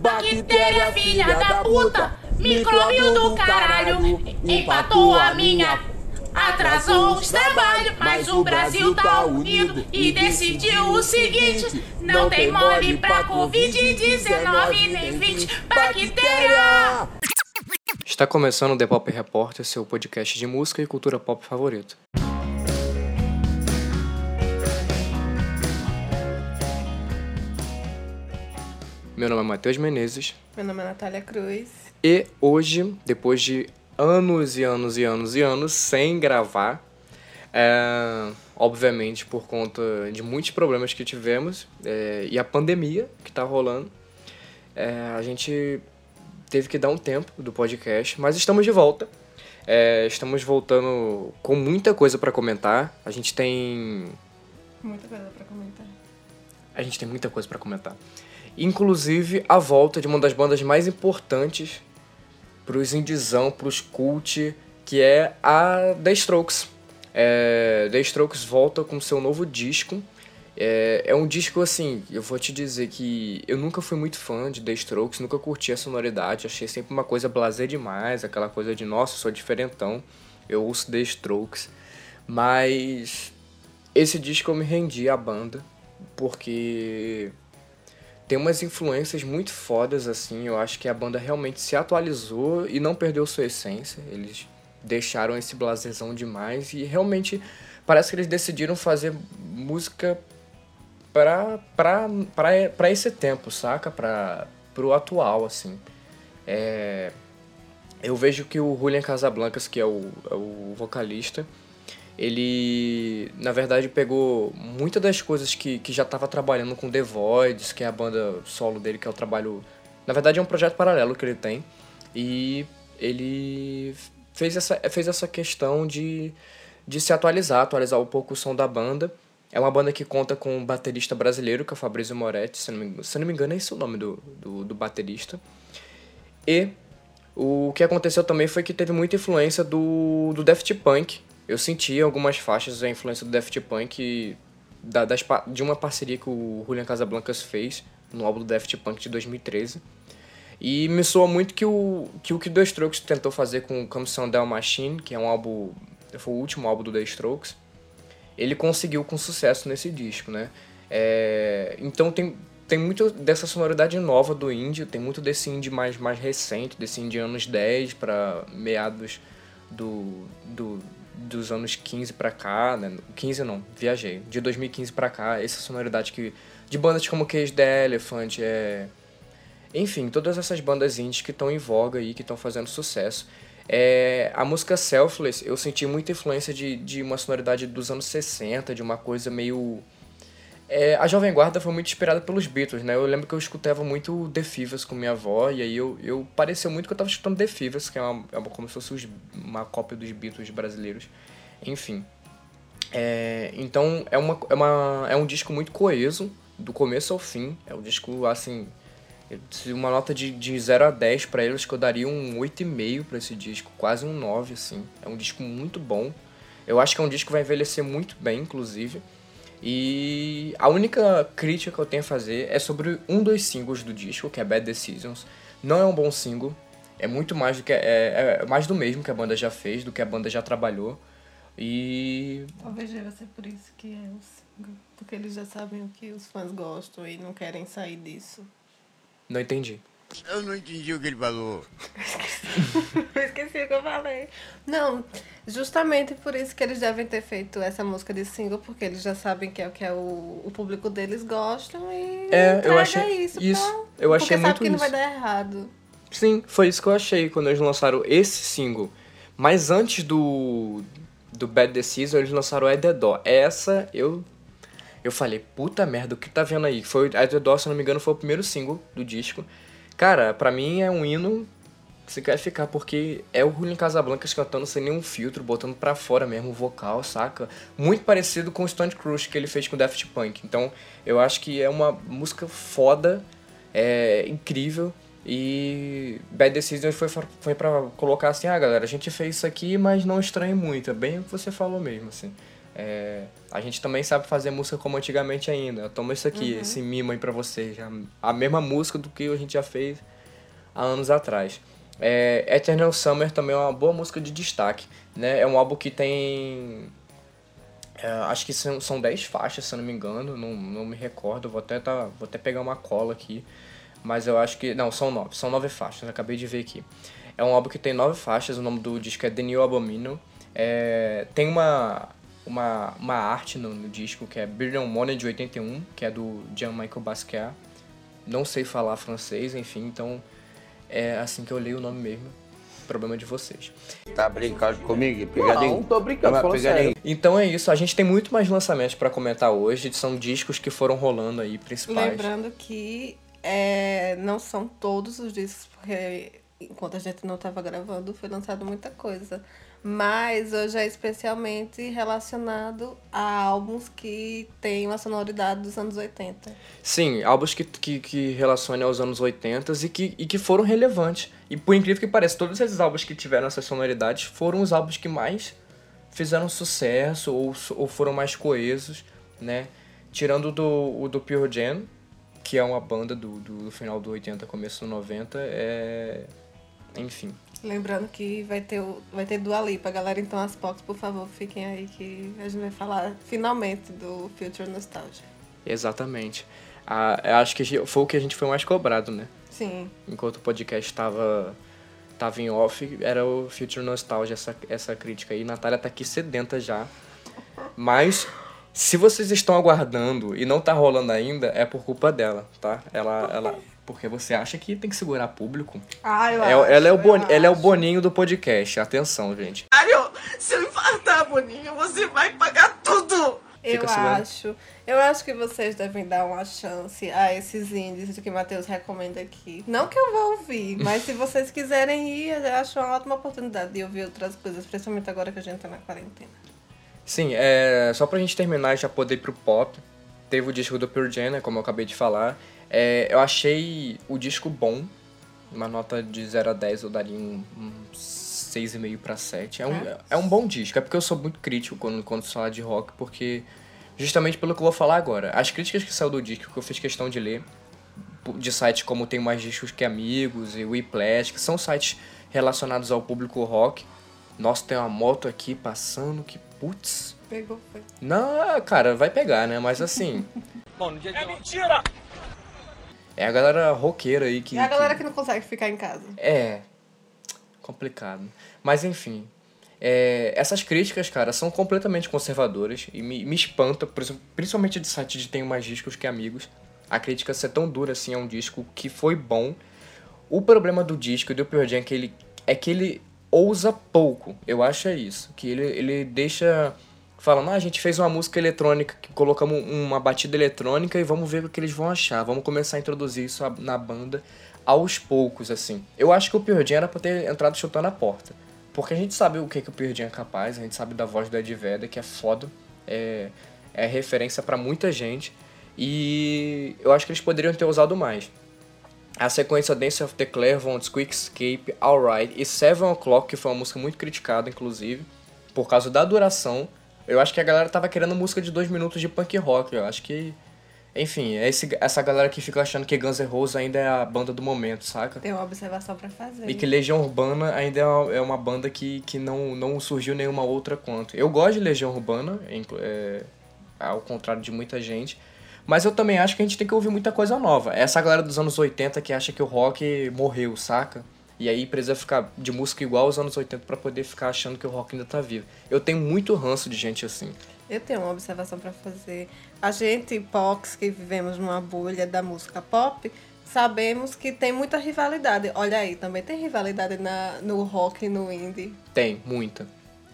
Bactéria, filha da puta, micróbio do caralho, empatou a minha. Atrasou os trabalhos, mas o Brasil tá unido e decidiu o seguinte: não tem mole pra Covid-19 nem 20 bactéria. Está começando o The Pop Repórter, seu podcast de música e cultura pop favorito. Meu nome é Matheus Menezes Meu nome é Natália Cruz. e hoje, depois de anos e anos e anos e anos sem gravar, é, obviamente por conta de muitos problemas que tivemos é, e a pandemia que tá rolando, é, a gente teve que dar um tempo do podcast, mas estamos de volta. É, estamos voltando com muita coisa para comentar. A gente tem Muita coisa pra comentar. a gente tem muita coisa pra comentar. Inclusive a volta de uma das bandas mais importantes pros indizão, pros cult, que é a The Strokes. É, The Strokes volta com seu novo disco. É, é um disco assim, eu vou te dizer que eu nunca fui muito fã de The Strokes, nunca curti a sonoridade, achei sempre uma coisa blasé demais, aquela coisa de nossa, sou diferentão, eu ouço The Strokes. Mas esse disco eu me rendi à banda, porque tem umas influências muito fodas, assim. Eu acho que a banda realmente se atualizou e não perdeu sua essência. Eles deixaram esse blasezão demais e realmente parece que eles decidiram fazer música pra, pra, pra, pra esse tempo, saca? Pra, pro atual, assim. É, eu vejo que o Julian Casablancas, que é o, é o vocalista, ele, na verdade, pegou muitas das coisas que, que já estava trabalhando com The Voids, que é a banda solo dele, que é o trabalho... Na verdade, é um projeto paralelo que ele tem. E ele fez essa, fez essa questão de, de se atualizar, atualizar um pouco o som da banda. É uma banda que conta com um baterista brasileiro, que é o Fabrício Moretti, se não me, se não me engano é esse o nome do, do, do baterista. E o que aconteceu também foi que teve muita influência do, do Daft Punk. Eu senti algumas faixas a influência do Daft Punk da, das, de uma parceria que o Julian Casablancas fez no álbum do Daft Punk de 2013. E me soa muito que o que o que The Strokes tentou fazer com Come Down Machine, que é um álbum, foi o último álbum do The Strokes, ele conseguiu com sucesso nesse disco, né? É, então tem, tem muito dessa sonoridade nova do indie, tem muito desse indie mais, mais recente, desse indie anos 10 para meados do, do, dos anos 15 pra cá, né? 15 não, viajei. De 2015 pra cá, essa sonoridade que de bandas como Cage the Elephant, é enfim, todas essas bandas indies que estão em voga aí, que estão fazendo sucesso. É, a música Selfless, eu senti muita influência de, de uma sonoridade dos anos 60, de uma coisa meio. É, a Jovem Guarda foi muito inspirada pelos Beatles, né? Eu lembro que eu escutava muito The Fivers com minha avó, e aí eu, eu pareceu muito que eu tava escutando The Fivers, que é, uma, é uma- como se fosse os- uma cópia dos Beatles brasileiros. Enfim. É, então é, uma, é, uma, é um disco muito coeso, do começo ao fim. É um disco, assim, uma nota de, de 0 a 10 pra eles, que eu daria um 8,5 pra esse disco, quase um 9, assim. É um disco muito bom. Eu acho que é um disco que vai envelhecer muito bem, inclusive. E a única crítica que eu tenho a fazer é sobre um dos singles do disco, que é Bad Decisions. Não é um bom single, é muito mais do que é, é mais do mesmo que a banda já fez, do que a banda já trabalhou. E Talvez deva ser por isso que é o single. Porque eles já sabem o que os fãs gostam e não querem sair disso. não entendi. Eu não entendi o que ele falou. Eu esqueci o que eu falei. Não, justamente por isso que eles devem ter feito essa música de single, porque eles já sabem que é o que é o, o público deles gostam e É, eu achei isso. isso. pra- Eu achei porque sabe muito que não isso. vai dar errado. Sim, foi isso que eu achei quando eles lançaram esse single. Mas antes do do Bad Decision, eles lançaram The Door. Essa eu eu falei, puta merda, o que tá vendo aí? Foi The Door, se não me engano, foi o primeiro single do disco. Cara, pra mim é um hino que você quer ficar, porque é o Julian Casablancas cantando sem nenhum filtro, botando pra fora mesmo o vocal, saca? Muito parecido com o Stone Crush que ele fez com Daft Punk. Então, eu acho que é uma música foda, é incrível. E Bad Decisions foi, foi pra colocar assim, ah galera, a gente fez isso aqui, mas não estranhe muito. É bem o que você falou mesmo, assim. É, a gente também sabe fazer música como antigamente ainda. Toma isso aqui, Uhum. esse mimo aí pra vocês. A, mesma música do que a gente já fez há anos atrás. É, Eternal Summer também é uma boa música de destaque. Né? É um álbum que tem. é, acho que são, são 10 faixas, se eu não me engano. Não, não me recordo. Vou até, tá, vou até pegar uma cola aqui. Mas eu acho que. Não, são 9. São 9 faixas, acabei de ver aqui. É um álbum que tem 9 faixas. O nome do disco é The New Abominable. É, tem uma, uma, uma arte no, no disco que é Brilliant Money de 81, que é do Jean-Michel Basquiat. Não sei falar francês, enfim, então é assim que eu leio o nome mesmo. Problema de vocês. Tá brincando comigo? Pegadinho? Não, tô brincando, Uma falando sério. Então é isso, a gente tem muito mais lançamentos pra comentar hoje. São discos que foram rolando aí, principais. Lembrando que é, não são todos os discos, porque enquanto a gente não estava gravando, foi lançado muita coisa. Mas hoje é especialmente relacionado a álbuns que têm uma sonoridade dos anos 80. Sim, álbuns que, que, que relacionam aos anos 80 e que, e que foram relevantes. E por incrível que pareça, todos esses álbuns que tiveram essas sonoridades foram os álbuns que mais fizeram sucesso ou, ou foram mais coesos, né? Tirando do, o do Pure Jam, que é uma banda do, do, do final do 80, começo do 90, é... Enfim. Lembrando que vai ter, o- vai ter Dua Lipa. Galera, então as Pox, por favor, fiquem aí que a gente vai falar finalmente do Future Nostalgia. Exatamente. Ah, acho que foi o que a gente foi mais cobrado, né? Sim. enquanto o podcast estava tava em off, era o Future Nostalgia, essa, essa crítica aí. Natália tá aqui sedenta já. Mas, se vocês estão aguardando e não tá rolando ainda, é por culpa dela, tá? Ela, ela, porque você acha que tem que segurar público. Ah, eu É- acho, ela, é o eu boni, ela é o boninho do podcast. Atenção, gente. Mário, se eu infartar, Boninho, você vai pagar tudo! Eu Fica segurando. acho. Eu acho que vocês devem dar uma chance a esses índices que o Matheus recomenda aqui. Não que eu vou ouvir, mas se vocês quiserem ir, eu acho uma ótima oportunidade de ouvir outras coisas, principalmente agora que a gente tá na quarentena. Sim, é, só pra gente terminar e já poder ir pro pop, teve o disco do Pearl Jam, né, como eu acabei de falar. É, eu achei o disco bom, uma nota de 0 a 10 eu daria um, um 6,5 pra 7. É um, É. é um bom disco, é porque eu sou muito crítico quando, quando se fala de rock, porque justamente pelo que eu vou falar agora. As críticas que saiu do disco, que eu fiz questão de ler, de sites como Tem Mais Discos Que Amigos e Whiplash, que são sites relacionados ao público rock. Nossa, tem uma moto aqui passando que, putz... Pegou, foi. Não, cara, vai pegar, né? Mas assim. É mentira! É a galera roqueira aí que. É a galera que- que não consegue ficar em casa. É. Complicado. Mas enfim. é, essas críticas, cara, são completamente conservadoras e me, me espanta, por exemplo, principalmente de site de Tenho Mais Discos Que Amigos, a crítica ser tão dura assim a um disco que foi bom. O problema do disco e do Pearl Jam é que ele, é que ele ousa pouco, eu acho é isso. Que ele, ele deixa falando, ah, a gente fez uma música eletrônica, colocamos uma batida eletrônica e vamos ver o que eles vão achar. Vamos começar a introduzir isso na banda aos poucos, assim. Eu acho que o Pearl era pra ter entrado chutando a porta. Porque a gente sabe o que, que o Pearl é capaz, a gente sabe da voz do Ed Vedder, que é foda, é, é referência pra muita gente. E eu acho que eles poderiam ter usado mais. A sequência Dance of the Clairvoyants, Quick Escape, Alright e Seven O'Clock, que foi uma música muito criticada, inclusive, por causa da duração. Eu acho que a galera tava querendo música de dois minutos de punk rock. Eu acho que. Enfim, é esse, essa galera que fica achando que Guns N' Roses ainda é a banda do momento, saca? Tem uma observação pra fazer. E que Legião Urbana ainda é uma, é uma banda que, que não, não surgiu nenhuma outra quanto. Eu gosto de Legião Urbana, é, ao contrário de muita gente. Mas eu também acho que a gente tem que ouvir muita coisa nova. Essa galera dos anos 80 que acha que o rock morreu, saca? E aí precisa ficar de música igual aos anos 80 pra poder ficar achando que o rock ainda tá vivo. Eu tenho muito ranço de gente assim. Eu tenho uma observação pra fazer. A gente, POX, que vivemos numa bolha da música pop, sabemos que tem muita rivalidade. Olha aí, também tem rivalidade na, no rock e no indie. Tem, muita.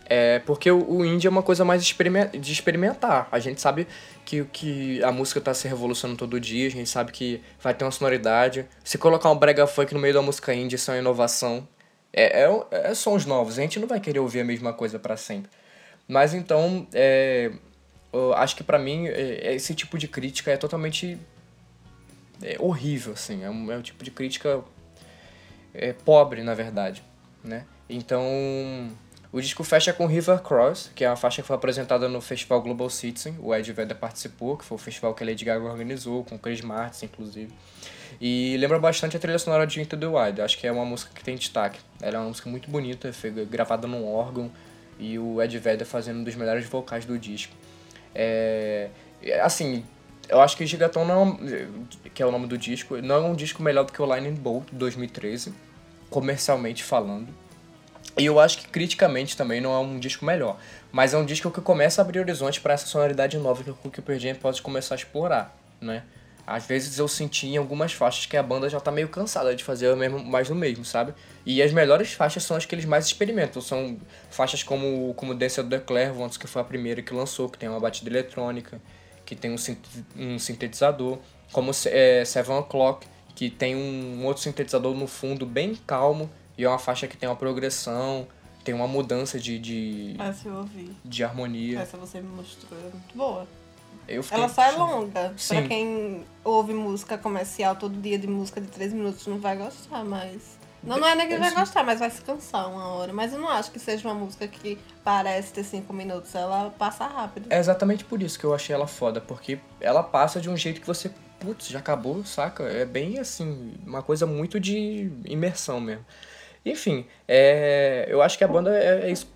É porque o, indie é uma coisa mais de experimentar. A gente sabe que, que a música tá se revolucionando todo dia, a gente sabe que vai ter uma sonoridade. Se colocar um brega funk no meio da música indie, isso é uma inovação. É, é, é sons novos, a gente não vai querer ouvir a mesma coisa pra sempre. Mas então, é, acho que pra mim, é, esse tipo de crítica é totalmente é, horrível, assim. É um, é um tipo de crítica é, pobre, na verdade, né? Então, O disco fecha com River Cross, que é uma faixa que foi apresentada no Festival Global Citizen. O Ed Vedder participou, que foi o festival que a Lady Gaga organizou, com Chris Martin, inclusive. E lembra bastante a trilha sonora de Into the Wild. Acho que é uma música que tem destaque. Ela é uma música muito bonita, foi gravada num órgão e o Ed Vedder fazendo um dos melhores vocais do disco. É, assim, eu acho que Gigaton não, que é o nome do disco, não é um disco melhor do que o Lightning Bolt 2013, comercialmente falando. E eu acho que criticamente também não é um disco melhor, mas é um disco que começa a abrir horizontes para essa sonoridade nova que o Pearl Jam pode começar a explorar, né? Às vezes eu senti em algumas faixas que a banda já tá meio cansada de fazer mesmo, mais do mesmo, sabe? E as melhores faixas são as que eles mais experimentam. São faixas como, como Dance of the Clairvoyants, que foi a primeira que lançou, que tem uma batida eletrônica, que tem um, um sintetizador. Como é, Seven O'Clock, que tem um outro sintetizador no fundo bem calmo. E é uma faixa que tem uma progressão, tem uma mudança de, de, Essa eu ouvi. de harmonia. Essa você me mostrou, é muito boa. Ela só é longa. Sim. Pra quem ouve música comercial todo dia de música de 3 minutos não vai gostar, mas. Não, não é nem que vai gostar, mas vai se cansar uma hora. Mas eu não acho que seja uma música que parece ter 5 minutos. Ela passa rápido. É exatamente por isso que eu achei ela foda, porque ela passa de um jeito que você, putz, já acabou, saca? É bem assim, uma coisa muito de imersão mesmo. Enfim, é, eu acho que a banda é, é isso.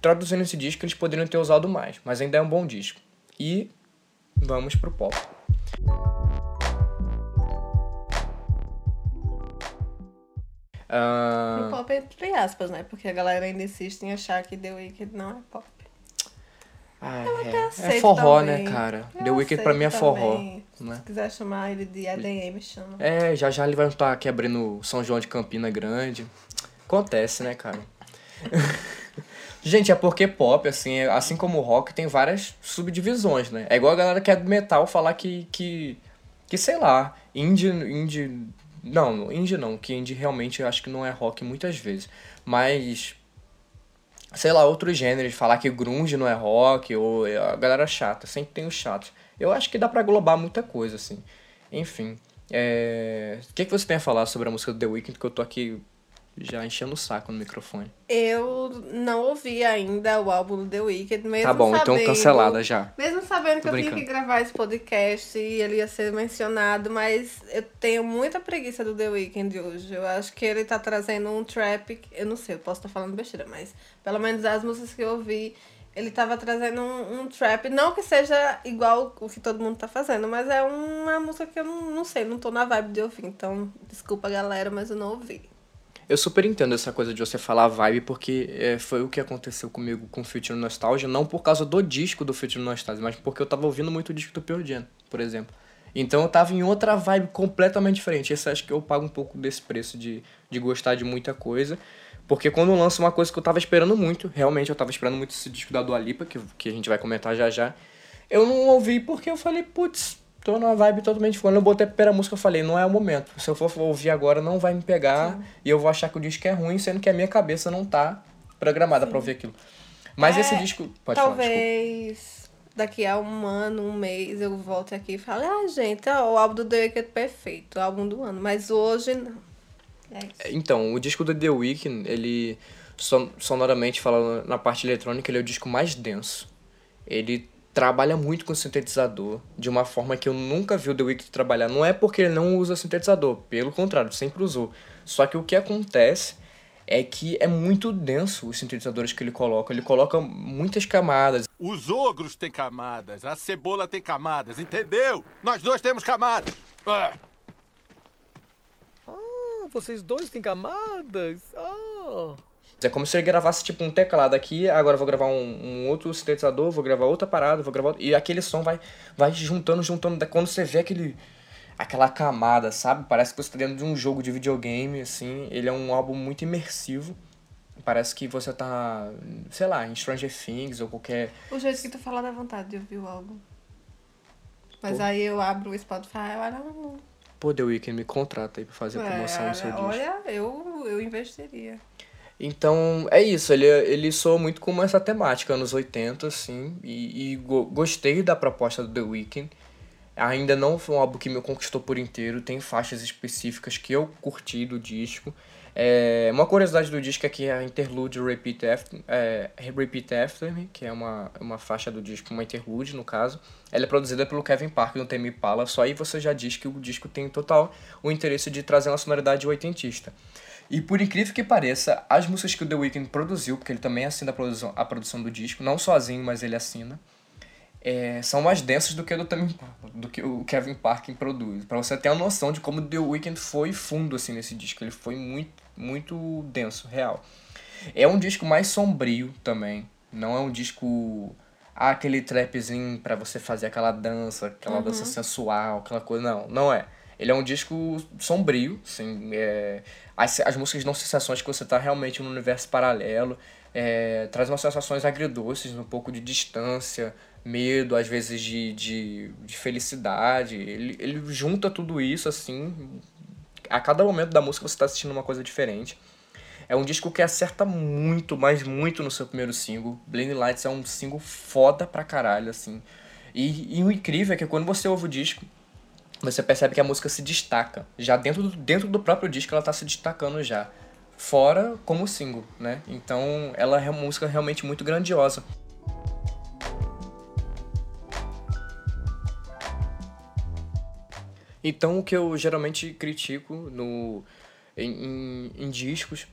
Traduzindo esse disco, eles poderiam ter usado mais, mas ainda é um bom disco. E vamos pro pop. Ah, O pop é entre aspas, né? Porque a galera ainda insiste em achar que The Weeknd não é pop. ah, até é, é aceito forró, também. né, cara? Eu The Weeknd pra mim é forró. Né? Se quiser chamar ele de ADM, chama. É, já já ele vai estar aqui abrindo São João de Campina Grande. Acontece, né, cara? Gente, é porque pop, assim, é- assim como o rock, tem várias subdivisões, né? É igual a galera que é do metal falar que, que, que sei lá, indie, indie... Não, indie não, que indie realmente eu acho que não é rock muitas vezes. Mas, sei lá, outros gêneros, falar que grunge não é rock, ou é a galera chata, sempre tem os chatos. Eu acho que dá pra englobar muita coisa, assim. Enfim, é... o que, que você tem a falar sobre a música do The Weeknd, que eu tô aqui já enchendo o saco no microfone. Eu não ouvi ainda o álbum do The Weeknd, mesmo Tá bom, então sabendo- cancelada já. Mesmo sabendo que Tô eu tinha brincando. que gravar esse podcast e ele ia ser mencionado, mas eu tenho muita preguiça do The Weeknd hoje. Eu acho que ele tá trazendo um trap, eu não sei, eu posso estar falando besteira, mas pelo menos as músicas que eu ouvi, ele tava trazendo um, um trap, não que seja igual o que todo mundo tá fazendo, mas é uma música que eu não, não sei, não tô na vibe de ouvir, então desculpa galera, mas eu não ouvi. Eu super entendo essa coisa de você falar vibe, porque é, foi o que aconteceu comigo com o Future Nostalgia, não por causa do disco do Future Nostalgia, mas porque eu tava ouvindo muito o disco do Pearl Jam, por exemplo. Então eu tava em outra vibe completamente diferente. Esse acho que eu pago um pouco desse preço de, de gostar de muita coisa. Porque quando lança uma coisa que eu tava esperando muito, realmente eu tava esperando muito esse disco da Dua Lipa, que, que a gente vai comentar já já, eu não ouvi porque eu falei, putz, tô numa vibe totalmente Quando eu botei a primeira música, eu falei, não é o momento. Se eu for ouvir agora, não vai me pegar e eu vou achar que o disco é ruim, sendo que a minha cabeça não tá programada pra ouvir aquilo. Mas É, esse disco. Pode falar. Talvez daqui a um ano, um mês, eu volte aqui e fale, ah, gente, ó, o álbum do The Weeknd é perfeito, o álbum do ano. Mas hoje não. É isso. Então, o disco do The Weeknd, ele son- sonoramente falando na parte eletrônica, ele é o disco mais denso. Ele trabalha muito com sintetizador de uma forma que eu nunca vi o The Weeknd trabalhar. Não é porque ele não usa sintetizador, pelo contrário, sempre usou. Só que o que acontece é que é muito denso os sintetizadores que ele coloca. Ele coloca muitas camadas. Os ogros têm camadas, a cebola tem camadas, entendeu? Nós dois temos camadas. Ah. Ah, vocês dois têm camadas? Ah. É como se ele gravasse tipo um teclado aqui, agora eu vou gravar um, um outro sintetizador, vou gravar outra parada, vou gravar. E aquele som vai, vai juntando, juntando. Quando você vê aquele. aquela camada, sabe? Parece que você tá dentro de um jogo de videogame, assim. Ele é um álbum muito imersivo. Parece que você tá, sei lá, em Stranger Things ou qualquer. O jeito que tu fala dá vontade de ouvir o álbum. Mas Pô. aí eu abro o Spotify e olha, não. Pô, The Weeknd me contrata aí pra fazer a promoção do seu disco. olha, eu, eu investiria. Então, é isso, ele, ele soa muito com essa temática, anos 80, assim, e, e go- gostei da proposta do The Weeknd. Ainda não foi um álbum que me conquistou por inteiro, tem faixas específicas que eu curti do disco. É, uma curiosidade do disco é que a interlude Repeat After, é, Repeat After Me, que é uma, uma faixa do disco, uma interlude no caso, ela é produzida pelo Kevin Parker no Tame Impala, só aí você já diz que o disco tem total o interesse de trazer uma sonoridade oitentista. E por incrível que pareça, as músicas que o The Weeknd produziu, porque ele também assina a produção, a produção do disco, não sozinho, mas ele assina, é, são mais densas do que, do, do que o Kevin Parker produz. Para você ter uma noção de como The Weeknd foi fundo assim, nesse disco. Ele foi muito, muito denso, real. É um disco mais sombrio também. Não é um disco. Ah, aquele trapzinho para você fazer aquela dança, aquela uhum. dança sensual, aquela coisa. Não, não é. Ele é um disco sombrio, assim, é, as, as músicas dão sensações que você está realmente num universo paralelo, é, traz umas sensações agridoces, um pouco de distância, medo, às vezes de, de, de felicidade. Ele, ele junta tudo isso, assim. A cada momento da música você está assistindo uma coisa diferente. É um disco que acerta muito, mas muito no seu primeiro single. Blinding Lights é um single foda pra caralho, assim. E, e o incrível é que quando você ouve o disco, você percebe que a música se destaca. Já dentro do, dentro do próprio disco ela tá se destacando já. Fora como single, né? Então ela é uma música realmente muito grandiosa. Então, o que eu geralmente critico no, em, em, em discos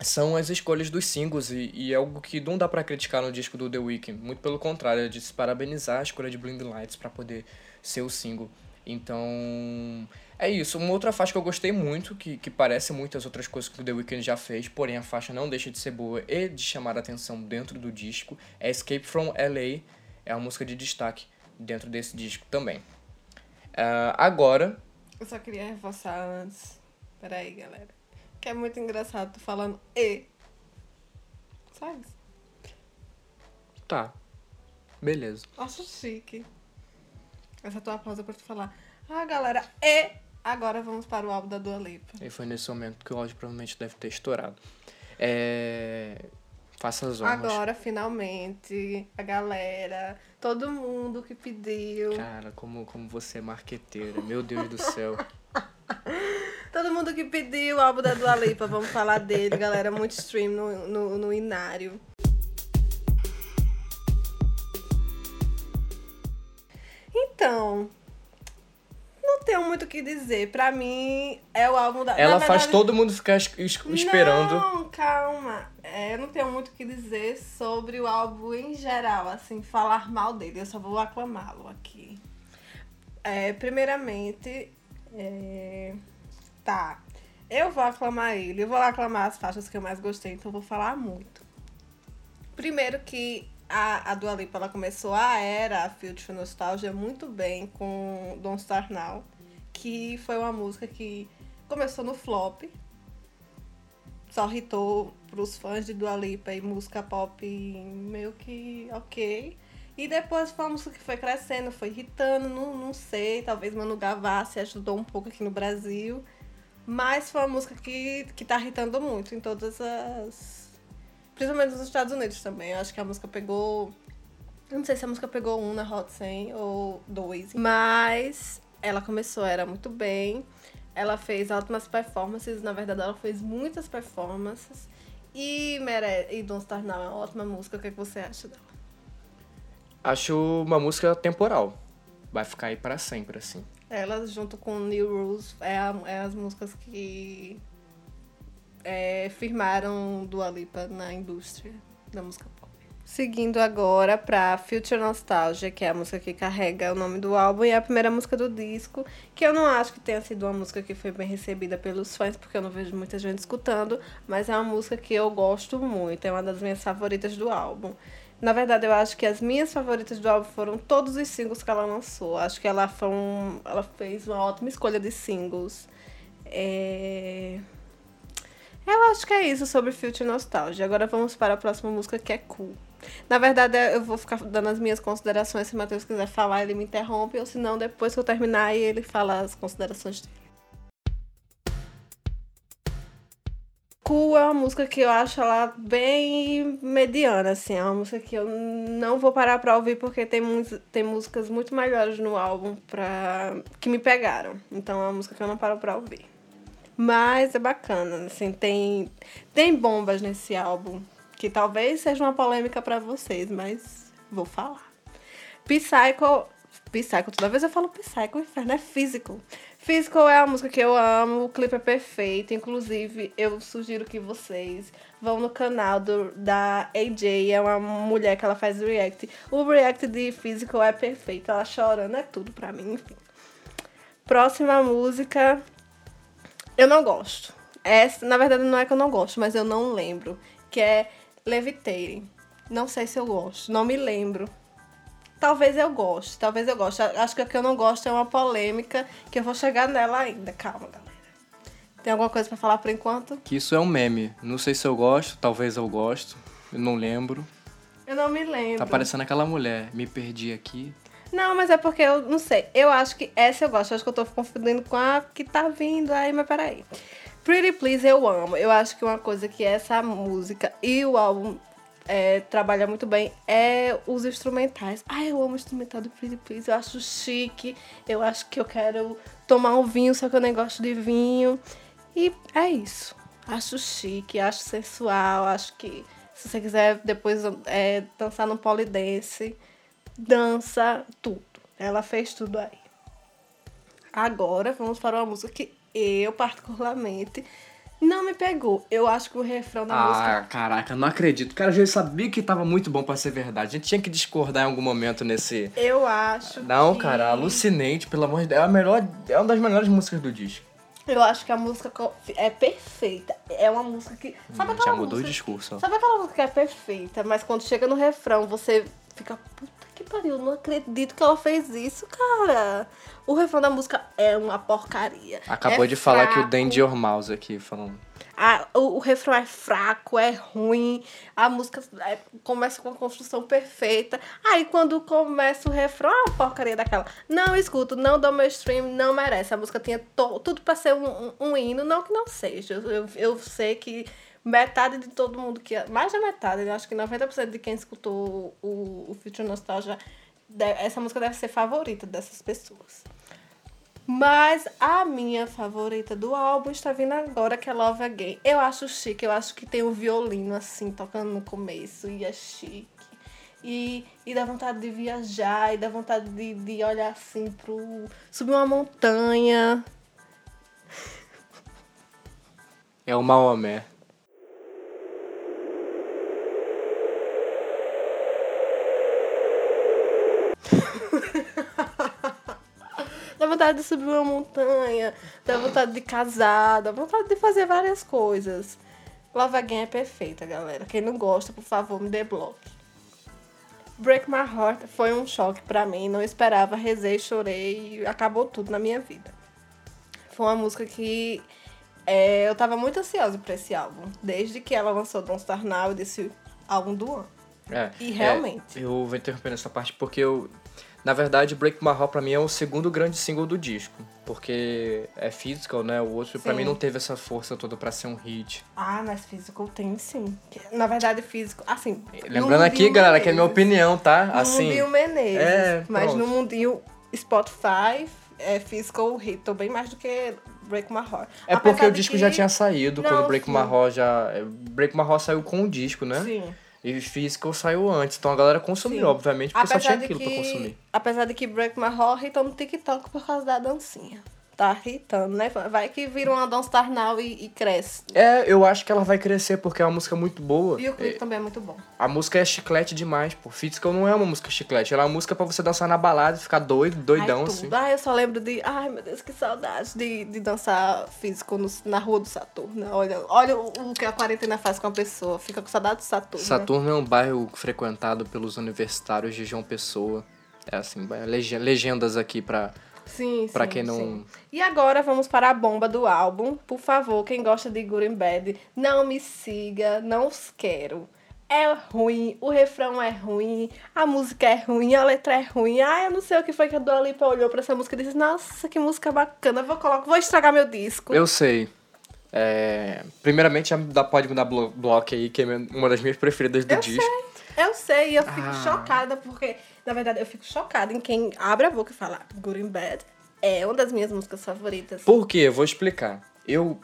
são as escolhas dos singles e, e é algo que não dá para criticar no disco do The Weeknd. Muito pelo contrário, é de se parabenizar a escolha de Blind Lights para poder ser o single. Então, é isso. Uma outra faixa que eu gostei muito, que, que parece muitas outras coisas que o The Weeknd já fez, porém a faixa não deixa de ser boa e de chamar a atenção dentro do disco, é Escape from LA. É uma música de destaque dentro desse disco também. Uh, agora. Eu só queria reforçar antes. Peraí, galera. Que é muito engraçado tu falando e. Só isso. Tá. Beleza. Acho chique. Essa tua pausa pra tu falar. Ah, galera, e agora vamos para o álbum da Dua Lipa. E foi nesse momento que o áudio provavelmente deve ter estourado. É... Faça as honras. Agora, finalmente, a galera, todo mundo que pediu. Cara, como, como você é marqueteira, meu Deus do céu. todo mundo que pediu o álbum da Dua Lipa, vamos falar dele, galera. Muito stream no, no, no Inário. Então, tenho muito o que dizer. Pra mim, é o álbum da. Ela faz todo mundo ficar esperando. Não, calma. É, eu não tenho muito o que dizer sobre o álbum em geral, assim, falar mal dele. Eu só vou aclamá-lo aqui. É, primeiramente, é... tá. Eu vou aclamar ele. Eu vou aclamar as faixas que eu mais gostei, então eu vou falar muito. Primeiro que a, a Dua Lipa, ela começou a era a Future Nostalgia muito bem com Don't Start Now que foi uma música que começou no flop, só hitou pros fãs de Dua Lipa e música pop meio que ok. E depois foi uma música que foi crescendo, foi hitando, não, não sei, talvez Manu Gavassi ajudou um pouco aqui no Brasil. Mas foi uma música que, que tá hitando muito em todas as. Principalmente nos Estados Unidos também. Eu acho que a música pegou. Não sei se a música pegou um na Hot 100 ou dois. Mas ela começou, era muito bem. Ela fez ótimas performances, na verdade ela fez muitas performances. E, mere... e Don't Start Now é uma ótima música, o que, é que você acha dela? Acho uma música temporal. Vai ficar aí para sempre, assim. Ela, junto com New Rules, é, a, é as músicas que é, firmaram Dua Lipa na indústria da música Seguindo agora para Future Nostalgia, que é a música que carrega o nome do álbum e é a primeira música do disco, que eu não acho que tenha sido uma música que foi bem recebida pelos fãs, porque eu não vejo muita gente escutando, mas é uma música que eu gosto muito, é uma das minhas favoritas do álbum. Na verdade, eu acho que as minhas favoritas do álbum foram todos os singles que ela lançou. Acho que ela, foi um, ela fez uma ótima escolha de singles. É... Eu acho que é isso sobre Future Nostalgia. Agora vamos para a próxima música que é Cool. Na verdade, eu vou ficar dando as minhas considerações. Se o Matheus quiser falar, ele me interrompe. Ou se não, depois que eu terminar, ele fala as considerações dele. Cool é uma música que eu acho ela bem mediana, assim. É uma música que eu não vou parar pra ouvir porque tem, tem músicas muito melhores no álbum pra... que me pegaram. Então é uma música que eu não paro pra ouvir. Mas é bacana, assim, tem, tem bombas nesse álbum, que talvez seja uma polêmica pra vocês, mas vou falar. Psycho, Psycho, toda vez eu falo Psycho, inferno, é Physical. Physical é a música que eu amo, o clipe é perfeito, inclusive eu sugiro que vocês vão no canal do, da AJ, é uma mulher que ela faz react. O react de Physical é perfeito, ela chorando é tudo pra mim, enfim. Próxima música, eu não gosto. Essa, na verdade, não é que eu não gosto, mas eu não lembro. Que é Levitating. Não sei se eu gosto, não me lembro. Talvez eu goste, talvez eu goste. Acho que o que eu não gosto é uma polêmica, que eu vou chegar nela ainda. Calma, galera. Tem alguma coisa pra falar por enquanto? Que isso é um meme. Não sei se eu gosto, talvez eu gosto. Eu não lembro. Eu não me lembro. Tá parecendo aquela mulher. Me perdi aqui. Não, mas é porque eu não sei. Eu acho que essa eu gosto. Eu acho que eu tô confundindo com a que tá vindo aí, mas peraí. Pretty Please eu amo. Eu acho que uma coisa que essa música e o álbum é, trabalha muito bem é os instrumentais. Ai, eu amo o instrumental do Pretty Please. Eu acho chique. Eu acho que eu quero tomar um vinho, só que eu nem gosto de vinho. E é isso. Acho chique, acho sensual. Acho que se você quiser depois é, dançar no polidense dança, tudo. Ela fez tudo aí. Agora vamos para uma música que eu, particularmente, não me pegou. Eu acho que o refrão da ah, música. Ah, caraca, não acredito. Cara, eu já sabia que tava muito bom para ser verdade. A gente tinha que discordar em algum momento nesse. Eu acho. Não, que... cara, alucinante, pelo amor de Deus. É a melhor. É uma das melhores músicas do disco. Eu acho que a música é perfeita. É uma música que. Sabe Hum, aquela já mudou música... o discurso. Sabe aquela música que é perfeita, mas quando chega no refrão você fica. Puta que pariu, não acredito que ela fez isso, cara. O refrão da música é uma porcaria. Acabou É de falar que o fraco. Dandy Mouse aqui, falando. Ah, o, o refrão é fraco, é ruim, a música é- começa com uma construção perfeita. Aí quando começa o refrão, é uma porcaria daquela. Não escuto, não dou meu stream, não merece. A música tinha to- tudo pra ser um, um, um hino, não que não seja. Eu, eu sei que metade de todo mundo que. Mais da metade, eu acho que 90% de quem escutou o, o Future Nostalgia, essa música deve ser favorita dessas pessoas. Mas a minha favorita do álbum está vindo agora, que é Love Again. Eu acho chique, eu acho que tem um violino assim, tocando no começo, e é chique. E, e dá vontade de viajar, e dá vontade de, de olhar assim pro. subir uma montanha. É o Maomé. Dá vontade de subir uma montanha, dá vontade de casar, dá vontade de fazer várias coisas. Love Again é perfeita, galera. Quem não gosta, por favor, me debloque. Break My Heart foi um choque pra mim. Não esperava, rezei, chorei e acabou tudo na minha vida. Foi uma música que é, eu tava muito ansiosa pra esse álbum. Desde que ela lançou Don't Star Now, desse álbum do ano. É, E realmente. é, eu vou interromper nessa parte porque eu. Na verdade, Break My Heart pra mim é o segundo grande single do disco. Porque é physical, né? O outro pra Sim. mim não teve essa força toda pra ser um hit. Ah, mas físico tem sim. Na verdade, físico. Assim. Lembrando aqui, galera, que é minha Menezes. opinião, tá? No Assim. mundinho Menezes. É, mas pronto. no mundinho Spotify, é, Physical hitou bem mais do que Break My Heart. É porque Apesar o de disco que- já tinha saído, Não, quando Break sim. My Heart já. Break My Heart saiu com o disco, né? Sim. E Physical saiu antes. Então a galera consumiu, Sim. obviamente, porque só tinha aquilo que, pra consumir. Apesar de que Break My Heart hitou no TikTok por causa da dancinha. Tá hitando, né? Vai que vira uma Don't Star Now e, e cresce. É, eu acho que ela vai crescer porque é uma música muito boa. E o clipe também é muito bom. A música é chiclete demais, pô. Physical não é uma música chiclete, ela é uma música pra você dançar na balada e ficar doido, doidão, ai, assim. Ai, eu só lembro de. Ai, meu Deus, que saudade de, de dançar físico no- na rua do Saturno. Olha, olha o, o que a quarentena faz com a pessoa. Fica com saudade do Saturno. né? Saturno é um bairro frequentado pelos universitários de João Pessoa. É assim, lege- legendas aqui pra. Sim, Pra sim, quem não- sim. E agora vamos para a bomba do álbum. Por favor, quem gosta de Good and Bad, não me siga, não os quero. É ruim, o refrão é ruim, a música é ruim, a letra é ruim. Ai, eu não sei o que foi que a Dua Lipa olhou pra essa música e disse, nossa, que música bacana, vou colocar, vou estragar meu disco. Eu sei. É, Primeiramente, já pode me dar blo bloco aí, que é uma das minhas preferidas do Eu disco. sei, eu sei, eu fico Ah. chocada, porque, na verdade, eu fico chocada em quem abre a boca e fala Good and Bad. É uma das minhas músicas favoritas. Por quê? Eu vou explicar. Eu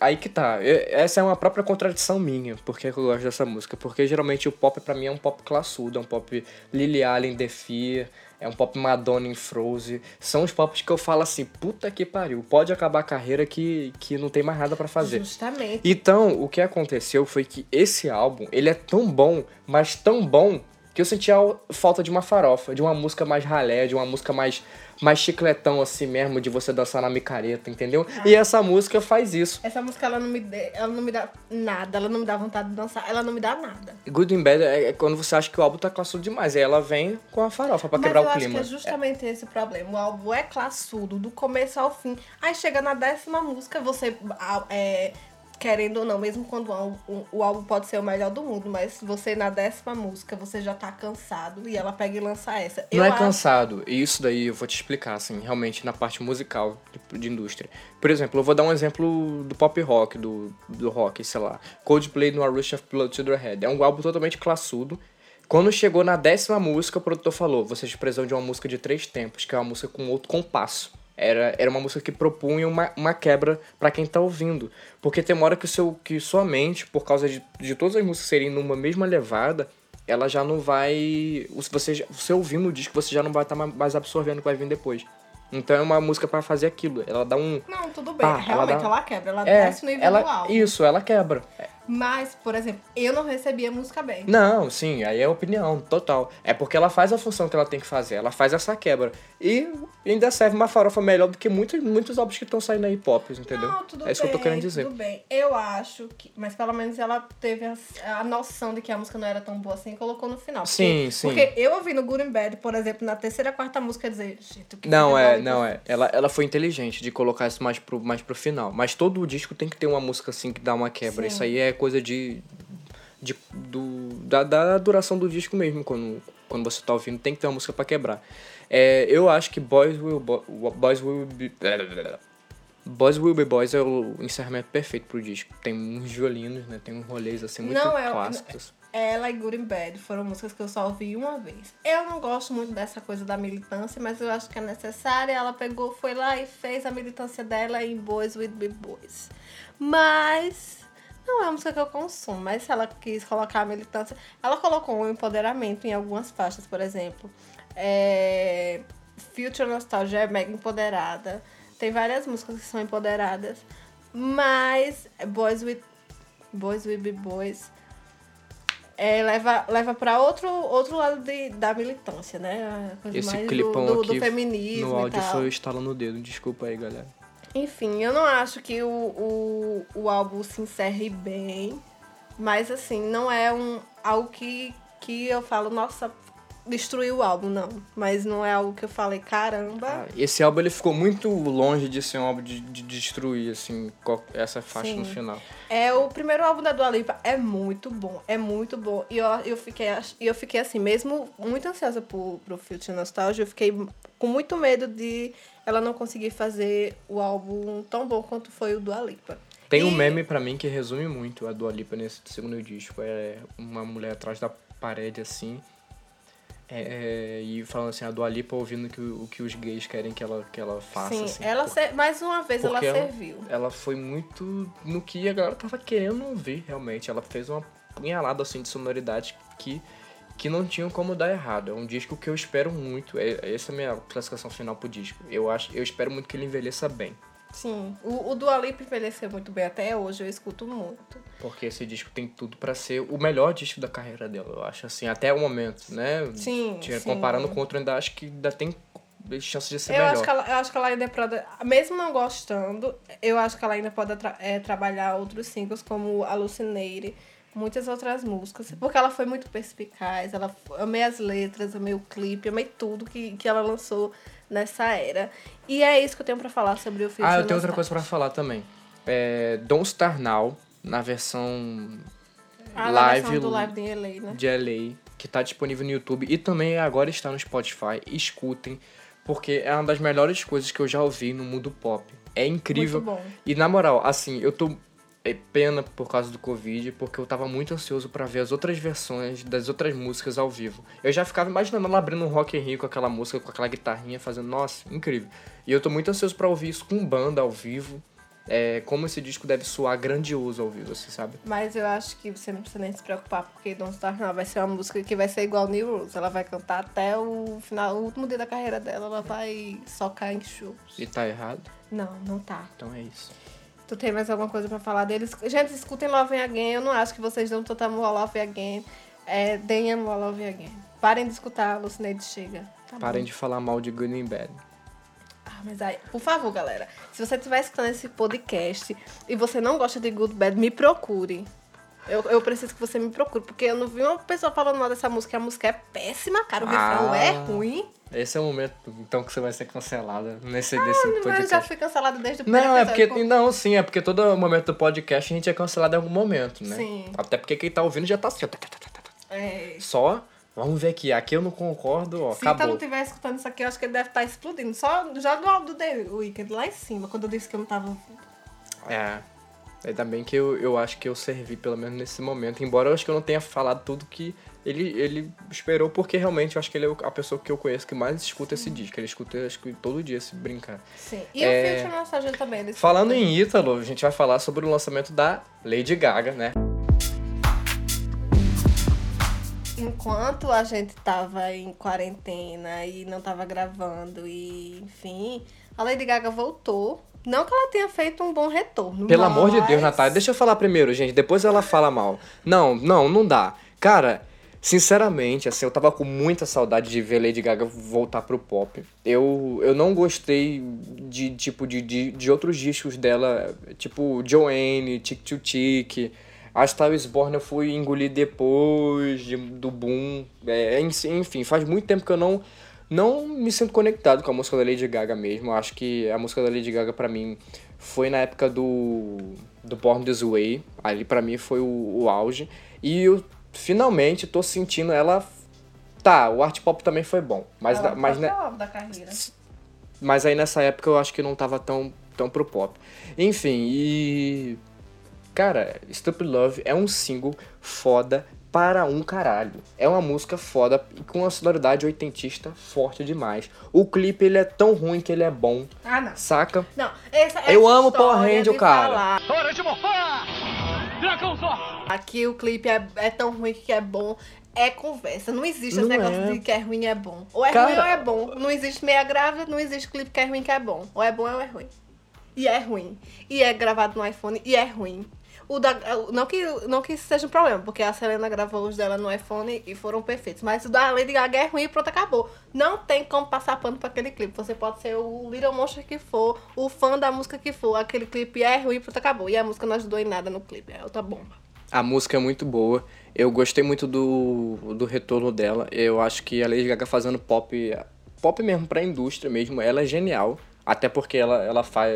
aí que tá. Eu- Essa é uma própria contradição minha, porque eu gosto dessa música. Porque geralmente o pop pra mim é um pop classudo, é um pop Lily Allen, The Fear, é um pop Madonna em Frozen. São os pops que eu falo assim, puta que pariu, pode acabar a carreira que, que não tem mais nada pra fazer. Justamente. Então, o que aconteceu foi que esse álbum, ele é tão bom, mas tão bom, que eu sentia falta de uma farofa, de uma música mais ralé, de uma música mais, mais chicletão assim mesmo, de você dançar na micareta, entendeu? E essa música faz isso. Essa música ela não me ela não me dá nada, ela não me dá vontade de dançar, ela não me dá nada. Good and Bad é é quando você acha que o álbum tá classudo demais, aí ela vem com a farofa pra quebrar Mas eu o acho clima. que é justamente esse o problema. O álbum é classudo, do começo ao fim. Aí chega na décima música, você, ah, é, querendo ou não, mesmo quando o álbum, pode ser o melhor do mundo, mas você na décima música, você já tá cansado e ela pega e lança essa. Não Eu é acho- cansado. E isso daí eu vou te explicar, assim, realmente na parte musical de, de indústria. Por exemplo, eu vou dar um exemplo do pop rock, do, do rock, sei lá. Coldplay no A Rush of Blood to the Head. É um álbum totalmente classudo. Quando chegou na décima música, o produtor falou: vocês precisam de uma música de três tempos, que é uma música com outro compasso. Era, era uma música que propunha uma, uma quebra pra quem tá ouvindo. Porque tem uma hora que, o seu, que sua mente, por causa de, de todas as músicas serem numa mesma levada, ela já não vai. o- Você, você ouvindo o disco, você já não vai estar mais absorvendo o que vai vir depois. Então é uma música pra fazer aquilo. Ela dá um. Não, tudo bem. Pá, ela Realmente dá- ela, quebra, ela É, desce o nível ela, isso, ela quebra. Mas, por exemplo, eu não recebia música bem. Não, sim, aí é opinião, total. É porque ela faz a função que ela tem que fazer, ela faz essa quebra. E ainda serve uma farofa melhor do que muitos, muitos álbuns que estão saindo aí pop, entendeu? Não, tudo é isso bem, que eu tô querendo dizer. Tudo bem. Eu acho que. Mas pelo menos ela teve a, a noção de que a música não era tão boa assim e colocou no final. Porque, Sim, sim. Porque eu ouvi no Good and Bad, por exemplo, na terceira, quarta música dizer. Gente, o que Não, é, não é. Ela, ela foi inteligente de colocar isso mais pro, mais pro final. Mas todo o disco tem que ter uma música assim que dá uma quebra. Sim. Isso aí é coisa de. de do, da, da duração do disco mesmo. Quando, quando você tá ouvindo, tem que ter uma música pra quebrar. É, eu acho que Boys Will, Bo- Boys Will Be. Boys Will Be Boys é o encerramento perfeito pro disco. Tem uns violinos, né? Tem uns rolês assim muito Não, é- clássicos. Ela e Good and Bad foram músicas que eu só ouvi uma vez. Eu não gosto muito dessa coisa da militância, mas eu acho que é necessária. Ela pegou, foi lá e fez a militância dela em Boys with Be Boys. Mas não é uma música que eu consumo. Mas se ela quis colocar a militância, ela colocou um empoderamento em algumas faixas, por exemplo. É... Future Nostalgia é mega empoderada. Tem várias músicas que são empoderadas. Mas Boys with Boys Will Be Boys é, leva, leva para outro, outro lado de, da militância, né? A Esse mais clipão do, do, aqui do feminismo no áudio foi eu estalando o dedo. Desculpa aí, galera. Enfim, eu não acho que o, o, o álbum se encerre bem, mas assim, não é um algo que, que eu falo, nossa, destruiu o álbum, não. Mas não é algo que eu falei, caramba. Ah, Esse álbum ele ficou muito longe de ser um álbum de, de destruir, assim, essa faixa Sim. no final. É, o primeiro álbum da Dua Lipa é muito bom, é muito bom. E eu, eu, fiquei, eu fiquei assim, mesmo muito ansiosa pro, pro Future Nostalgia, eu fiquei com muito medo de ela não conseguir fazer o álbum tão bom quanto foi o Dua Lipa. Tem um E- meme pra mim que resume muito a Dua Lipa nesse segundo disco. É uma mulher atrás da parede, assim, é, é, e falando assim, a Dua Lipa ouvindo que, o que os gays querem que ela, que ela faça, Sim, assim. ela por- mais uma vez ela porque serviu. Ela foi muito no que a galera tava querendo ouvir, realmente. Ela fez uma punhalada, assim, de sonoridade que, que não tinham como dar errado. É um disco que eu espero muito. É, essa é a minha classificação final pro disco. Eu, acho, eu espero muito que ele envelheça bem. Sim, o, o Dua Lipa envelheceu muito bem até hoje, eu escuto muito. Porque esse disco tem tudo pra ser o melhor disco da carreira dela, eu acho, assim, até o momento, né? Sim, Tinha- sim. Comparando com outro, ainda acho que ainda tem chance de ser Eu melhor. acho, que ela, eu acho que ela ainda pode, mesmo não gostando, eu acho que ela ainda pode tra- é, trabalhar outros singles como Alucinate, muitas outras músicas, porque ela foi muito perspicaz, ela amei as letras, amei o clipe, amei tudo que, que ela lançou nessa era. E é isso que eu tenho pra falar sobre o filme. Ah, eu tenho outra coisa pra falar também. É, Don't Star Now, na versão ah, live, do live de LA, né? de LA, que tá disponível no YouTube e também agora está no Spotify. Escutem, porque é uma das melhores coisas que eu já ouvi no mundo pop. É incrível. Muito bom. E na moral, assim, eu tô é pena por causa do Covid, porque eu tava muito ansioso pra ver as outras versões das outras músicas ao vivo. Eu já ficava imaginando ela abrindo um Rock in Rio com aquela música, com aquela guitarrinha, fazendo, nossa, incrível. E eu tô muito ansioso pra ouvir isso com banda ao vivo. é, como esse disco deve soar grandioso ao vivo, assim, sabe? Mas eu acho que você não precisa nem se preocupar, porque Don't Start Now vai ser uma música que vai ser igual New Rose. Ela vai cantar até o final, o último dia da carreira dela, ela vai socar em shows. E tá errado? Não, não tá. Então é isso. Tu tem mais alguma coisa pra falar deles? Gente, escutem Love Again. Eu não acho que vocês dão a Love Again. É, deem Love Again. Parem de escutar Lucineide Chega. Tá Parem bom. de falar mal de Good and Bad. Ah, mas aí, por favor, galera. Se você estiver escutando esse podcast e você não gosta de Good Bad, me procure. Eu, eu preciso que você me procure, porque eu não vi uma pessoa falando mal dessa música. A música é péssima, cara. O refrão Ah. é ruim. Esse é o momento, então, que você vai ser cancelada nesse, nesse Mas eu já podcast. fui cancelada desde o primeiro Não, é porque. episódio. Não, sim, é porque todo momento do podcast a gente é cancelado em algum momento, né? Sim. Até porque quem tá ouvindo já tá assim, ó. tá, tá, tá. É. Só, vamos ver aqui. Aqui eu não concordo, ó. Se acabou. não estiver escutando isso aqui, eu acho que ele deve estar explodindo. Só joga o álbum do The Weeknd lá em cima, quando eu disse que eu não tava. É. Ainda bem que eu, eu acho que eu servi, pelo menos nesse momento. Embora eu acho que eu não tenha falado tudo que ele, ele esperou, porque realmente eu acho que ele é a pessoa que eu conheço que mais escuta esse disco. Ele escuta, acho que todo dia, se brincar. Sim. E É. o Future Nostalgia também. ele Falando em Ítalo, a gente vai falar sobre o lançamento da Lady Gaga, né? Enquanto a gente tava em quarentena e não tava gravando e, enfim, a Lady Gaga voltou. Não que ela tenha feito um bom retorno. Pelo amor de Deus, mas- Natália, deixa eu falar primeiro, gente. Depois ela fala mal. Não, não, não dá. Cara, sinceramente, assim, eu tava com muita saudade de ver Lady Gaga voltar pro pop. Eu, eu não gostei de, tipo, de, de, de outros discos dela, tipo Joanne, Tic to Tic. A Star is Born eu fui engolir depois de- do boom. É, enfim, faz muito tempo que eu não não me sinto conectado com a música da Lady Gaga mesmo. Eu acho que a música da Lady Gaga pra mim foi na época do do Born This Way. Ali pra mim foi o, o auge e eu finalmente tô sentindo ela Tá, o art pop também foi bom, mas Ela mas né, da carreira. mas aí nessa época eu acho que não tava tão, tão pro pop. Enfim, e. Cara, Stupid Love é um single foda para um caralho. É uma música foda e com uma sonoridade oitentista forte demais. O clipe ele é tão ruim que ele é bom, Ah, não. saca? Não, essa, essa Eu amo Power Ranger, de cara. falar Aqui o clipe é, é tão ruim que é bom. É conversa. Não existe esse Não negócio é. de que é ruim e é bom. Ou é Cara- ruim ou é bom. Não existe meia grávida, não existe clipe que é ruim que é bom. Ou é bom ou é ruim. E é ruim. E é gravado no iPhone e é ruim. O da, não, que, não que isso seja um problema, porque a Selena gravou os dela no iPhone e foram perfeitos. Mas o da Lady Gaga é ruim e pronto, acabou. Não tem como passar pano pra aquele clipe. Você pode ser o Little Monster que for, o fã da música que for. Aquele clipe é ruim e pronto, acabou. E a música não ajudou em nada no clipe. É outra bomba. A música é muito boa. Eu gostei muito do, do retorno dela. Eu acho que a Lady Gaga fazendo pop, pop mesmo pra indústria mesmo, ela é genial. Até porque ela, ela faz.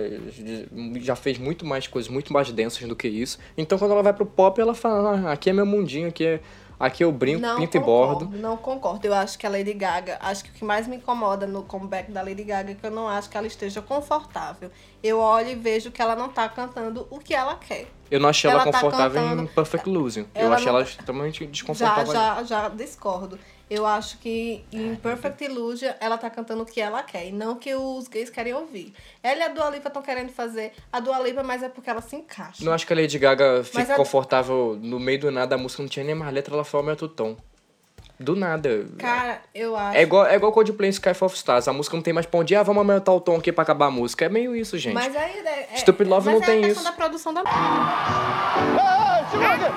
Já fez muito mais coisas, muito mais densas do que isso. Então quando ela vai pro pop, ela fala: ah, aqui é meu mundinho, aqui é. Aqui eu brinco, Não pinto e concordo, bordo. Não concordo. Eu acho que a Lady Gaga, acho que o que mais me incomoda no comeback da Lady Gaga é que eu não acho que ela esteja confortável. Eu olho e vejo que ela não tá cantando o que ela quer. Eu não achei Eu acho que em Perfect Illusion ela tá cantando o que ela quer e não o que os gays querem ouvir. Ela e a Dua Lipa estão querendo fazer a Dua Lipa, mas é porque ela se encaixa. Não acho que a Lady Gaga fique Mas a- confortável no meio do nada, a música não tinha nem mais letra, ela foi aumentou o tom. Do nada. Cara, eu acho. É igual, é igual Coldplay Sky of Stars. A música não tem mais pra onde ir. Ah, vamos aumentar o tom aqui pra acabar a música. É meio isso, gente. Mas aí é, é, Stupid Love mas não é tem a questão isso. da produção da Desgruda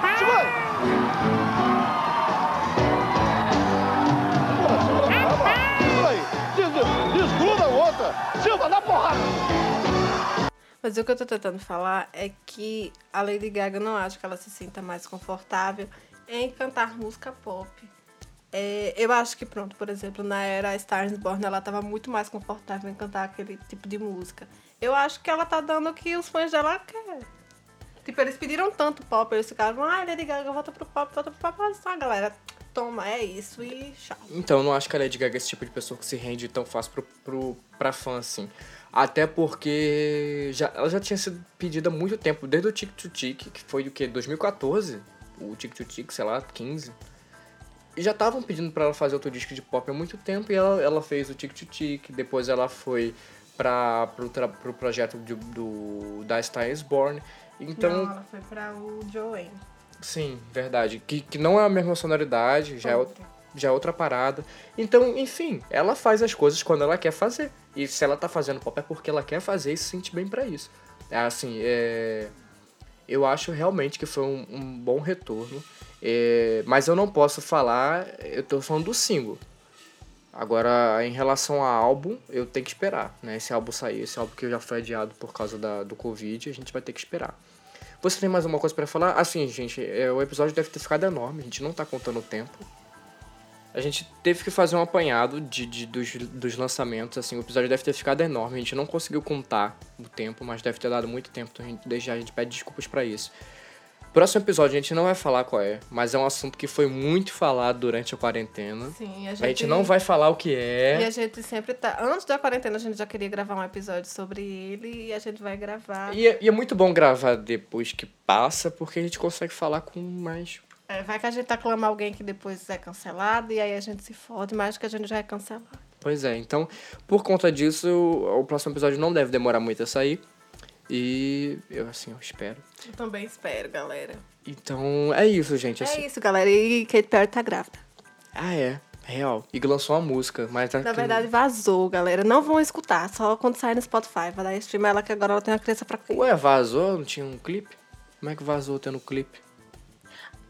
Mas o que eu tô tentando falar é que a Lady Gaga não acho que ela se sinta mais confortável em cantar música pop. É, eu acho que, pronto, por exemplo, na era Stars Born, ela tava muito mais confortável em cantar aquele tipo de música. Eu acho que ela tá dando o que os fãs dela querem. Tipo, eles pediram tanto pop, eles ficaram, ai, Lady Gaga, volta pro pop, volta pro pop. Olha só, galera, toma, é isso e tchau. Então, eu não acho que a Lady Gaga é esse tipo de pessoa que se rende tão fácil pro, pro, pra fã, assim. Até porque já, ela já tinha sido pedida há muito tempo, desde o Tic to Tic, que foi o quê? 2014? O Tic to Tic, sei lá, 15. E já estavam pedindo pra ela fazer outro disco de pop há muito tempo e ela, ela fez o Tic to Tic, depois ela foi para pro, pro projeto de- do da Star is Born. Então, Não, ela foi pra o Joanne. Sim, verdade. Que, que não é a mesma sonoridade, já é, outra, já é outra parada. Então, enfim, ela faz as coisas quando ela quer fazer. E se ela tá fazendo pop é porque ela quer fazer e se sente bem pra isso. É assim, é... eu acho realmente que foi um, um bom retorno. É, Mas eu não posso falar, eu tô falando do single. Agora, em relação ao álbum, eu tenho que esperar, né? Esse álbum sair, esse álbum que já foi adiado por causa da, do Covid, a gente vai ter que esperar. Você tem mais alguma coisa pra falar? Assim, gente, é, o episódio deve ter ficado enorme, a gente não tá contando o tempo. A gente teve que fazer um apanhado de, de- dos, dos lançamentos, assim, o episódio deve ter ficado enorme, a gente não conseguiu contar o tempo, mas deve ter dado muito tempo, então a gente, desde já a gente pede desculpas pra isso. Próximo episódio a gente não vai falar qual é, mas é um assunto que foi muito falado durante a quarentena. Sim, a gente, A gente não vai falar o que E é. a gente sempre tá. Antes da quarentena, a gente já queria gravar um episódio sobre ele e a gente vai gravar. E é, e é muito bom gravar depois que passa, porque a gente consegue falar com mais. É, vai que a gente aclama alguém que depois é cancelado e aí a gente se fode, mas que a gente já é cancelado. Pois é, então, por conta disso, o próximo episódio não deve demorar muito a sair. E eu, assim, eu espero. Eu também espero, galera. Então, é isso, gente. Assim. É isso, galera. E Kate Perry tá grávida. Ah, é. Real. E lançou uma música, mas... Na verdade, vazou, galera. Não vão escutar, só quando sair no Spotify. Vai dar stream ela que agora ela tem uma criança pra criar. Ué, vazou? Não tinha um clipe? Como é que vazou tendo clipe?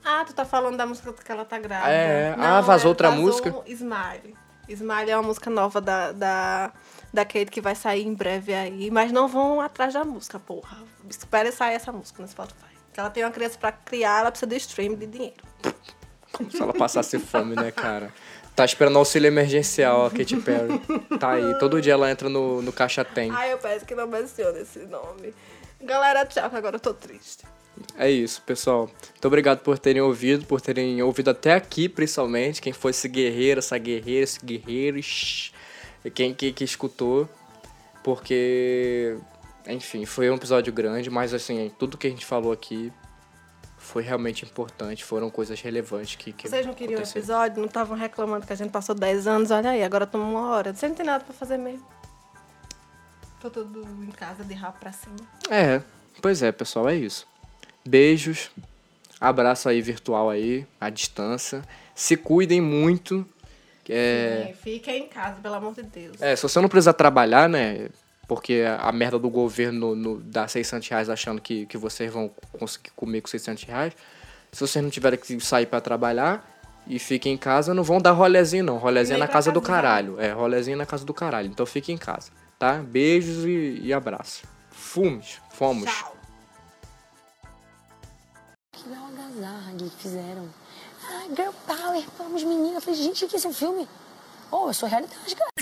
Ah, tu tá falando da música que ela tá grávida. É, ah, vazou outra música? Smile. Smile é uma música nova da, da, da Kate que vai sair em breve aí. Mas não vão atrás da música, porra. Espere sair essa música no Spotify. Porque ela tem uma criança pra criar, ela precisa de stream, de dinheiro. Como se ela passasse fome, né, cara? Tá esperando auxílio emergencial, a Katy Perry. Tá aí. Todo dia ela entra no, no Caixa Tem. Ai, eu peço que não mencione esse nome. Galera, tchau, que agora eu tô triste. É isso, pessoal. Muito obrigado por terem ouvido, por terem ouvido até aqui, principalmente. Quem foi esse guerreiro, essa guerreira, esse guerreiro, shh, quem que, que escutou. Porque, enfim, foi um episódio grande, mas assim, tudo que a gente falou aqui foi realmente importante, foram coisas relevantes que, que Vocês não queriam um aconteceram. episódio? Não estavam reclamando que a gente passou 10 anos? Olha aí, agora estamos uma hora. Você não tem nada pra fazer mesmo. Tô tudo em casa de rabo pra cima. É, pois é, pessoal, é isso. Beijos, abraço aí virtual aí, à distância. Se cuidem muito. É, Sim, Fiquem em casa, pelo amor de Deus. É, se você não precisar trabalhar, né? Porque a, merda do governo no, dá 600 reais achando que, que vocês vão conseguir comer com 600 reais. Se vocês não tiverem que sair pra trabalhar e fiquem em casa, não vão dar rolezinho, não. Rolezinho é na casa do casa dos caralho. É, rolezinho na casa do caralho. Então fiquem em casa, tá? Beijos e, e abraço. Fumes. Fomos. Tchau. Que algazarra que fizeram. Girl power, vamos menina. Eu falei, gente, que é esse um filme? Oh, eu sou realidade, cara.